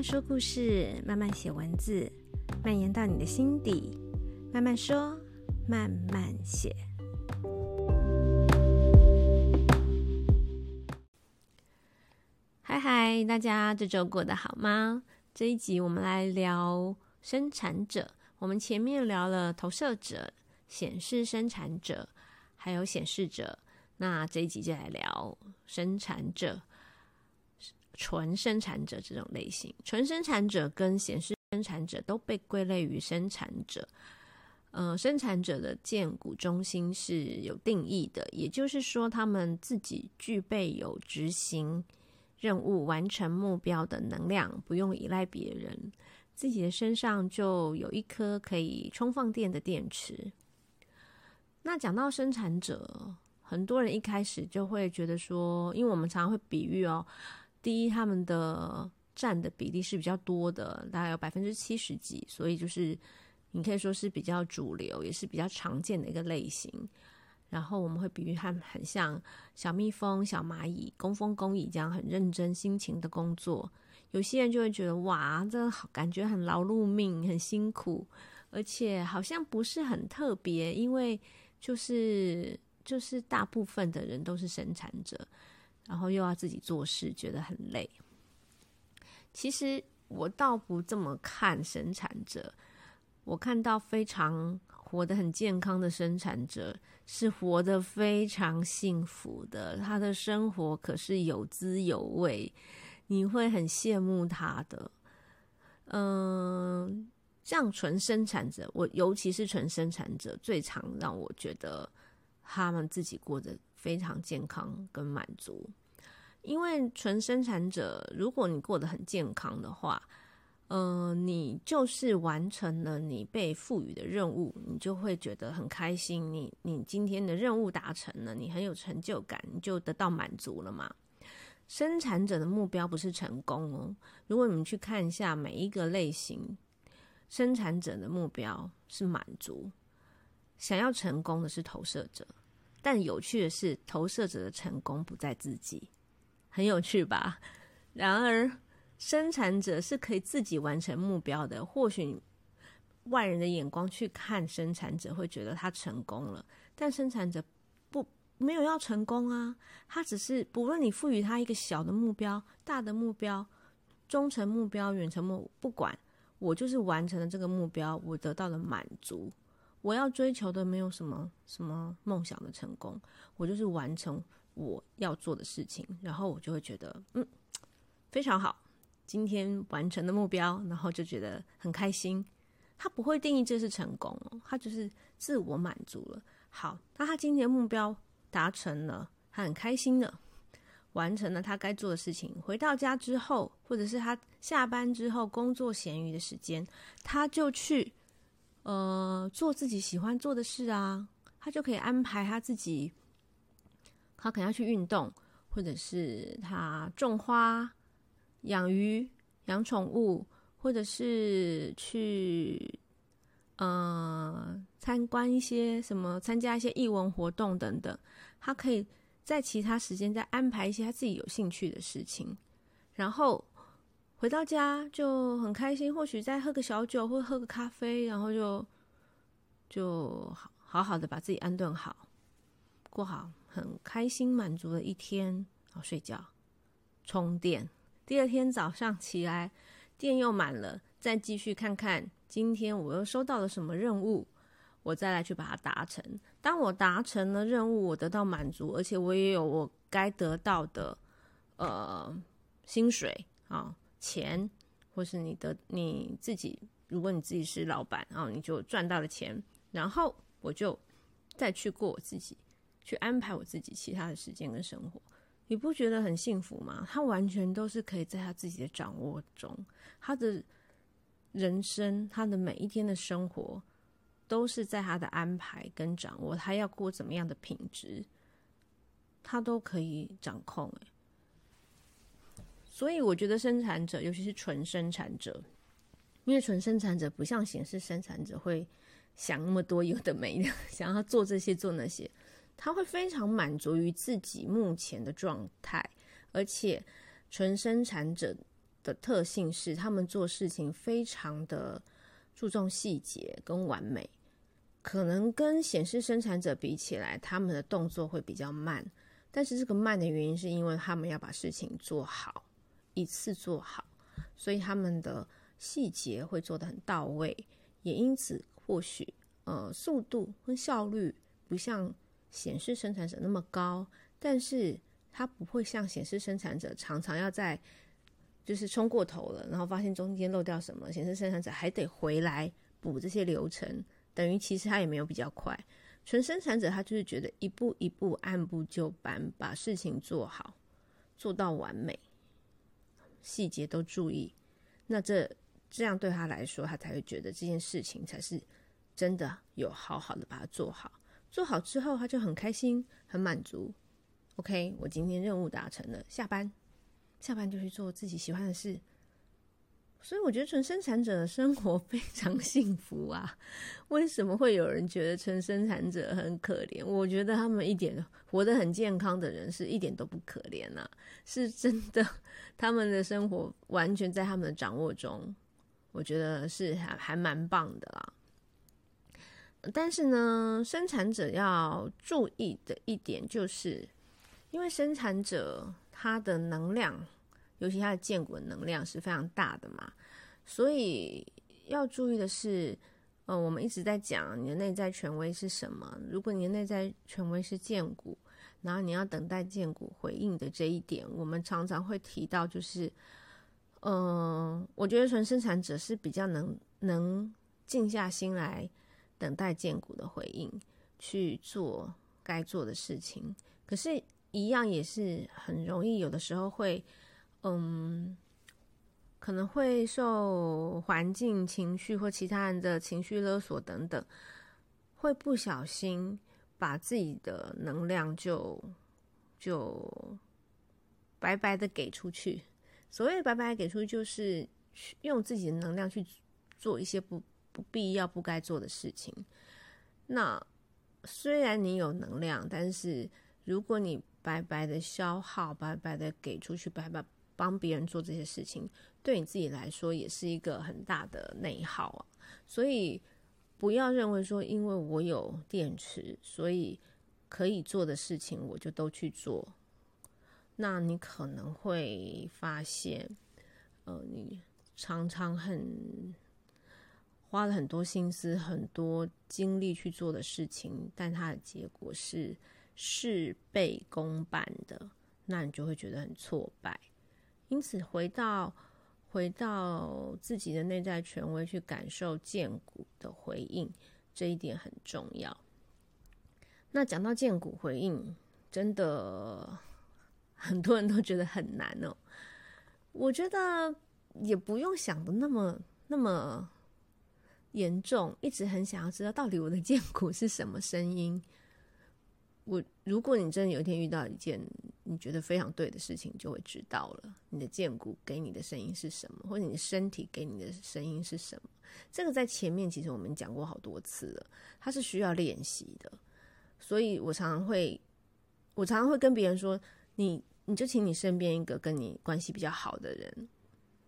慢说故事，慢慢写文字，蔓延到你的心底。慢慢说，慢慢写。嗨嗨，大家这周过得好吗？这一集我们来聊生产者。我们前面聊了投射者、显示生产者，还有显示者。那这一集就来聊生产者。纯生产者这种类型，纯生产者跟显示生产者都被归类于生产者。呃，生产者的建骨中心是有定义的，也就是说，他们自己具备有执行任务、完成目标的能量，不用依赖别人，自己的身上就有一颗可以充放电的电池。那讲到生产者，很多人一开始就会觉得说，因为我们常常会比喻哦。第一，他们的占的比例是比较多的，大概有百分之七十几，所以就是你可以说是比较主流，也是比较常见的一个类型。然后我们会比喻他们很像小蜜蜂、小蚂蚁，工蜂工蚁这样很认真、辛勤的工作。有些人就会觉得哇，这好感觉很劳碌命、很辛苦，而且好像不是很特别，因为就是就是大部分的人都是生产者。然后又要自己做事，觉得很累。其实我倒不这么看生产者，我看到非常活得很健康的生产者，是活得非常幸福的。他的生活可是有滋有味，你会很羡慕他的。嗯，像纯生产者，我尤其是纯生产者，最常让我觉得他们自己过得非常健康跟满足。因为纯生产者，如果你过得很健康的话，呃，你就是完成了你被赋予的任务，你就会觉得很开心。你你今天的任务达成了，你很有成就感，你就得到满足了嘛。生产者的目标不是成功哦。如果你们去看一下每一个类型，生产者的目标是满足，想要成功的是投射者。但有趣的是，投射者的成功不在自己。很有趣吧？然而，生产者是可以自己完成目标的。或许外人的眼光去看生产者，会觉得他成功了，但生产者不没有要成功啊。他只是不论你赋予他一个小的目标、大的目标、中程目标、远程目，不管我就是完成了这个目标，我得到了满足。我要追求的没有什么什么梦想的成功，我就是完成。我要做的事情，然后我就会觉得，嗯，非常好，今天完成的目标，然后就觉得很开心。他不会定义这是成功哦，他就是自我满足了。好，那他今天目标达成了，他很开心的完成了他该做的事情。回到家之后，或者是他下班之后工作闲余的时间，他就去呃做自己喜欢做的事啊，他就可以安排他自己。他可能要去运动，或者是他种花、养鱼、养宠物，或者是去呃参观一些什么，参加一些艺文活动等等。他可以在其他时间再安排一些他自己有兴趣的事情，然后回到家就很开心，或许再喝个小酒或喝个咖啡，然后就就好好好的把自己安顿好，过好。很开心满足的一天，然后睡觉，充电。第二天早上起来，电又满了，再继续看看今天我又收到了什么任务，我再来去把它达成。当我达成了任务，我得到满足，而且我也有我该得到的呃薪水啊钱，或是你的你自己，如果你自己是老板，然后你就赚到了钱，然后我就再去过我自己。去安排我自己其他的时间跟生活，你不觉得很幸福吗？他完全都是可以在他自己的掌握中，他的人生，他的每一天的生活，都是在他的安排跟掌握。他要过怎么样的品质，他都可以掌控。所以我觉得生产者，尤其是纯生产者，因为纯生产者不像显示生产者会想那么多有的没的，想要做这些做那些。他会非常满足于自己目前的状态，而且纯生产者的特性是，他们做事情非常的注重细节跟完美，可能跟显示生产者比起来，他们的动作会比较慢。但是这个慢的原因，是因为他们要把事情做好，一次做好，所以他们的细节会做得很到位，也因此或许呃速度跟效率不像显示生产者那么高，但是他不会像显示生产者常常要在。就是冲过头了，然后发现中间漏掉什么，显示生产者还得回来补这些流程，等于其实他也没有比较快。纯生产者他就是觉得一步一步按部就班把事情做好，做到完美，细节都注意。那这这样对他来说，他才会觉得这件事情才是真的有好好的把它做好。做好之后，他就很开心，很满足。OK，我今天任务达成了，下班。下班就去做自己喜欢的事，所以我觉得纯生产者的生活非常幸福啊！为什么会有人觉得纯生产者很可怜？我觉得他们一点活得很健康的人是一点都不可怜啊，是真的，他们的生活完全在他们的掌握中，我觉得是还还蛮棒的啦。但是呢，生产者要注意的一点就是，因为生产者。他的能量，尤其他的荐骨的能量是非常大的嘛，所以要注意的是，呃，我们一直在讲你的内在权威是什么。如果你的内在权威是建骨，然后你要等待建骨回应的这一点，我们常常会提到，就是，嗯、我觉得纯生产者是比较能能静下心来等待建股的回应，去做该做的事情，可是。一样也是很容易，有的时候会，嗯，可能会受环境、情绪或其他人的情绪勒索等等，会不小心把自己的能量就就白白的给出去。所谓白白给出去，就是用自己的能量去做一些不不必要、不该做的事情。那虽然你有能量，但是如果你白白的消耗，白白的给出去，白白帮别人做这些事情，对你自己来说也是一个很大的内耗啊。所以不要认为说，因为我有电池，所以可以做的事情我就都去做。那你可能会发现，呃，你常常很花了很多心思、很多精力去做的事情，但它的结果是。事倍功半的，那你就会觉得很挫败。因此，回到回到自己的内在权威，去感受荐骨的回应，这一点很重要。那讲到荐骨回应，真的 很多人都觉得很难哦。我觉得也不用想的那么那么严重，一直很想要知道到底我的剑骨是什么声音。我，如果你真的有一天遇到一件你觉得非常对的事情，就会知道了。你的剑骨给你的声音是什么，或者你的身体给你的声音是什么？这个在前面其实我们讲过好多次了，它是需要练习的。所以我常常会，我常常会跟别人说，你你就请你身边一个跟你关系比较好的人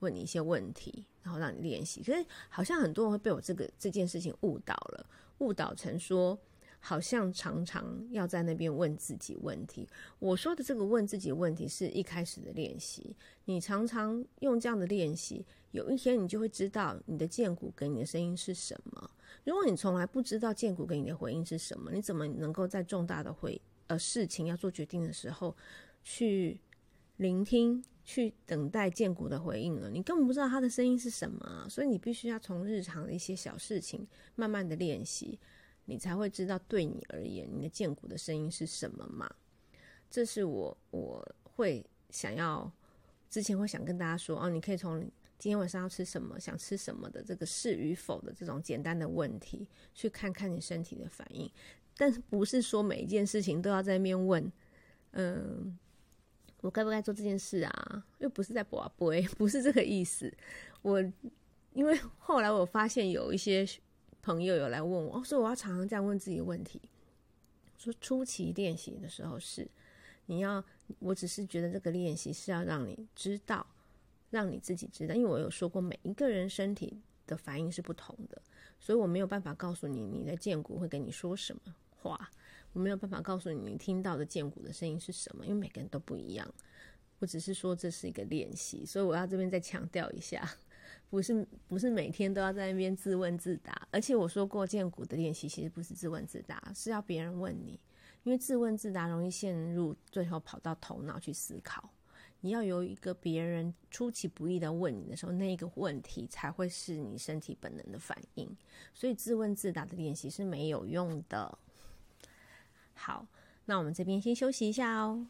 问你一些问题，然后让你练习。可是好像很多人会被我这个这件事情误导了，误导成说。好像常常要在那边问自己问题。我说的这个问自己问题是一开始的练习。你常常用这样的练习，有一天你就会知道你的荐骨给你的声音是什么。如果你从来不知道荐骨给你的回应是什么，你怎么能够在重大的回呃事情要做决定的时候去聆听、去等待建骨的回应了？你根本不知道他的声音是什么啊，所以你必须要从日常的一些小事情慢慢的练习。你才会知道，对你而言，你的建骨的声音是什么嘛？这是我我会想要之前会想跟大家说哦，你可以从今天晚上要吃什么、想吃什么的这个是与否的这种简单的问题，去看看你身体的反应。但是不是说每一件事情都要在那边问，嗯，我该不该做这件事啊？又不是在博杯，不是这个意思。我因为后来我发现有一些。朋友有来问我，哦所以我要常常这样问自己问题。说初期练习的时候是，你要，我只是觉得这个练习是要让你知道让你自己知道，因为我有说过，每一个人身体的反应是不同的，所以我没有办法告诉你你的荐骨会跟你说什么话，我没有办法告诉你你听到的荐骨的声音是什么，因为每个人都不一样。我只是说这是一个练习，所以我要这边再强调一下，不是不是每天都要在那边自问自答，而且我说过荐骨的练习其实不是自问自答，是要别人问你，因为自问自答容易陷入最后跑到头脑去思考。你要有一个别人出其不意的问你的时候，那一个问题才会是你身体本能的反应。所以自问自答的练习是没有用的。好，那我们这边先休息一下哦。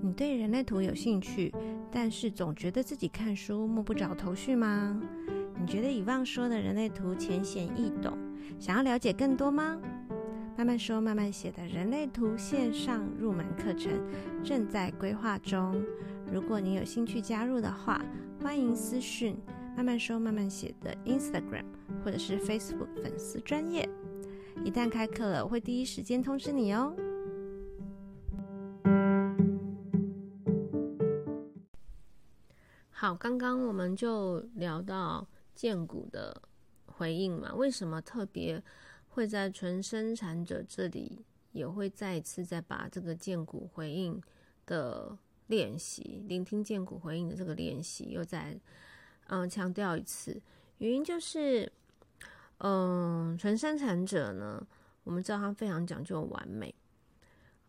你对人类图有兴趣，但是总觉得自己看书摸不着头绪吗？你觉得以往说的人类图浅显易懂，想要了解更多吗？慢慢说，慢慢写的人类图线上入门课程正在规划中。如果你有兴趣加入的话，欢迎私讯慢慢说，慢慢写的 Instagram 或者是 Facebook 粉丝专业。一旦开课了，我会第一时间通知你哦。好，刚刚我们就聊到荐骨的回应嘛，为什么特别？会在纯生产者这里也会再一次再把这个荐骨回应的练习，聆听荐骨回应的这个练习又在嗯强调一次。原因就是，嗯，纯生产者呢，我们知道他非常讲究完美，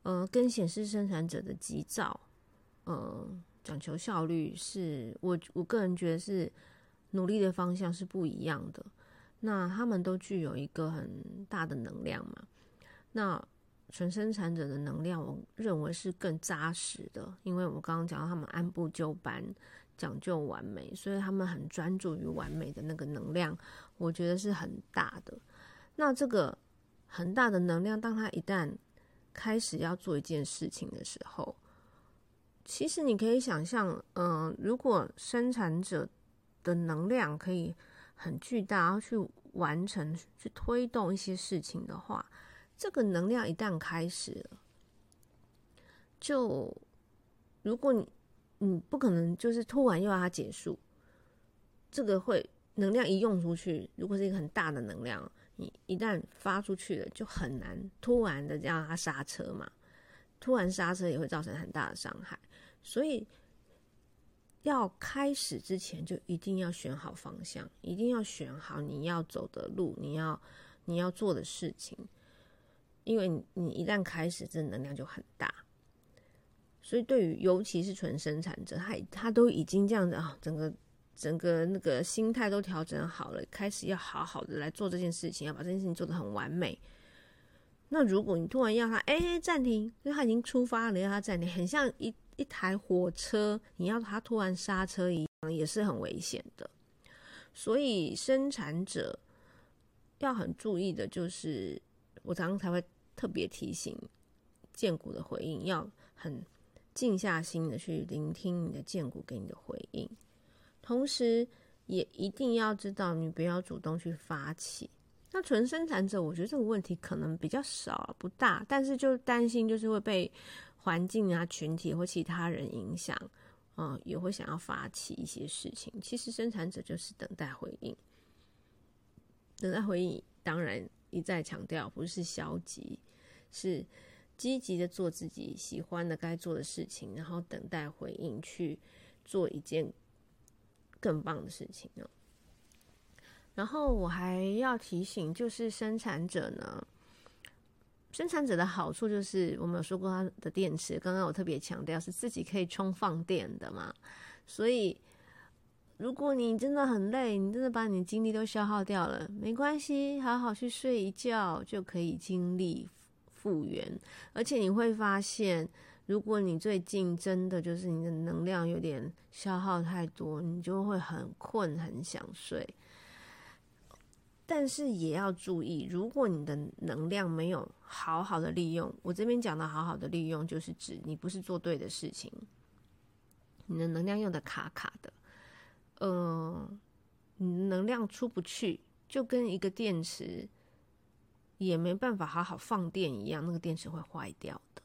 呃，跟显示生产者的急躁，嗯，讲求效率是，是我我个人觉得是努力的方向是不一样的。那他们都具有一个很大的能量嘛？那纯生产者的能量，我认为是更扎实的，因为我刚刚讲到他们按部就班，讲究完美，所以他们很专注于完美的那个能量，我觉得是很大的。那这个很大的能量，当他一旦开始要做一件事情的时候，其实你可以想象，嗯，如果生产者的能量可以。很巨大，然后去完成、去推动一些事情的话，这个能量一旦开始了，就如果你你不可能就是突然又要它结束，这个会能量一用出去，如果是一个很大的能量，你一旦发出去了，就很难突然的让它刹车嘛，突然刹车也会造成很大的伤害，所以。要开始之前，就一定要选好方向，一定要选好你要走的路，你要你要做的事情，因为你一旦开始，这能量就很大。所以，对于尤其是纯生产者，他他都已经这样子啊，整个整个那个心态都调整好了，开始要好好的来做这件事情，要把这件事情做得很完美。那如果你突然要他哎暂停，因为他已经出发了，要他暂停，很像一。一台火车，你要他突然刹车一样，也是很危险的。所以生产者要很注意的，就是我常常才会特别提醒荐股的回应，要很静下心的去聆听你的荐骨给你的回应，同时也一定要知道，你不要主动去发起。那纯生产者，我觉得这个问题可能比较少，不大，但是就担心就是会被。环境啊，群体或其他人影响，嗯，也会想要发起一些事情。其实生产者就是等待回应，等待回应。当然一再强调，不是消极，是积极的做自己喜欢的该做的事情，然后等待回应去做一件更棒的事情呢。然后我还要提醒，就是生产者呢。生产者的好处就是，我们有说过它的电池，刚刚我特别强调是自己可以充放电的嘛。所以，如果你真的很累，你真的把你的精力都消耗掉了，没关系，好好去睡一觉就可以精力复原。而且你会发现，如果你最近真的就是你的能量有点消耗太多，你就会很困，很想睡。但是也要注意，如果你的能量没有好好的利用，我这边讲的好好的利用，就是指你不是做对的事情，你的能量用的卡卡的，呃，你的能量出不去，就跟一个电池也没办法好好放电一样，那个电池会坏掉的。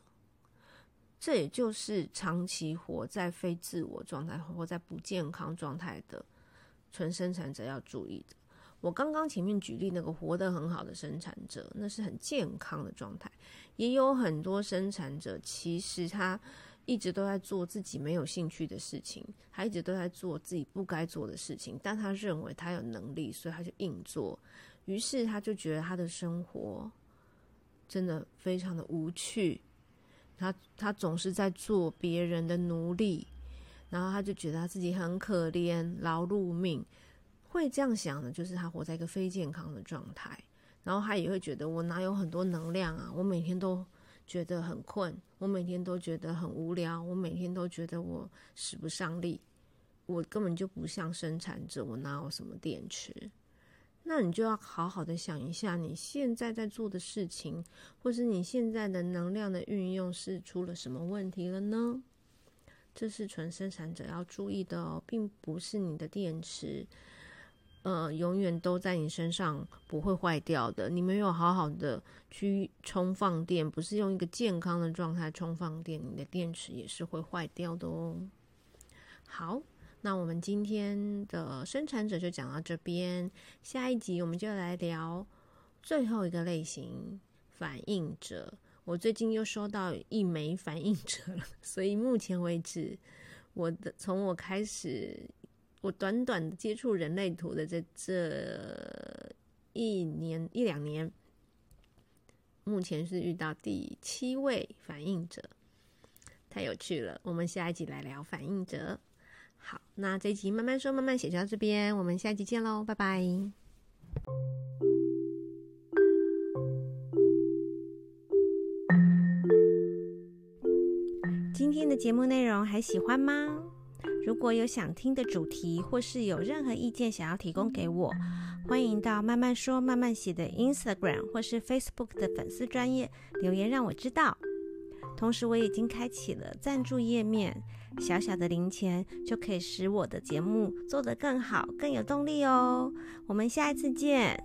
这也就是长期活在非自我状态、活在不健康状态的纯生产者要注意的。我刚刚前面举例那个活得很好的生产者，那是很健康的状态。也有很多生产者，其实他一直都在做自己没有兴趣的事情，他一直都在做自己不该做的事情，但他认为他有能力，所以他就硬做。于是他就觉得他的生活真的非常的无趣。他他总是在做别人的奴隶，然后他就觉得他自己很可怜，劳碌命。会这样想的，就是他活在一个非健康的状态。然后他也会觉得，我哪有很多能量啊？我每天都觉得很困，我每天都觉得很无聊，我每天都觉得我使不上力，我根本就不像生产者，我哪有什么电池？那你就要好好的想一下，你现在在做的事情，或是你现在的能量的运用是出了什么问题了呢？这是纯生产者要注意的哦，并不是你的电池，呃，永远都在你身上不会坏掉的。你没有好好的去充放电，不是用一个健康的状态充放电，你的电池也是会坏掉的哦。好。那我们今天的生产者就讲到这边，下一集我们就来聊最后一个类型——反应者。我最近又收到一枚反应者了，所以目前为止，我的从我开始，我短短接触人类图的这这一年一两年，目前是遇到第七位反应者，太有趣了。我们下一集来聊反应者。好，那这一集慢慢说，慢慢写就到这边，我们下集见喽，拜拜。今天的节目内容还喜欢吗？如果有想听的主题，或是有任何意见想要提供给我，欢迎到慢慢说慢慢写的 Instagram 或是 Facebook 的粉丝专业留言让我知道。同时，我已经开启了赞助页面。小小的零钱就可以使我的节目做得更好，更有动力哦。我们下一次见。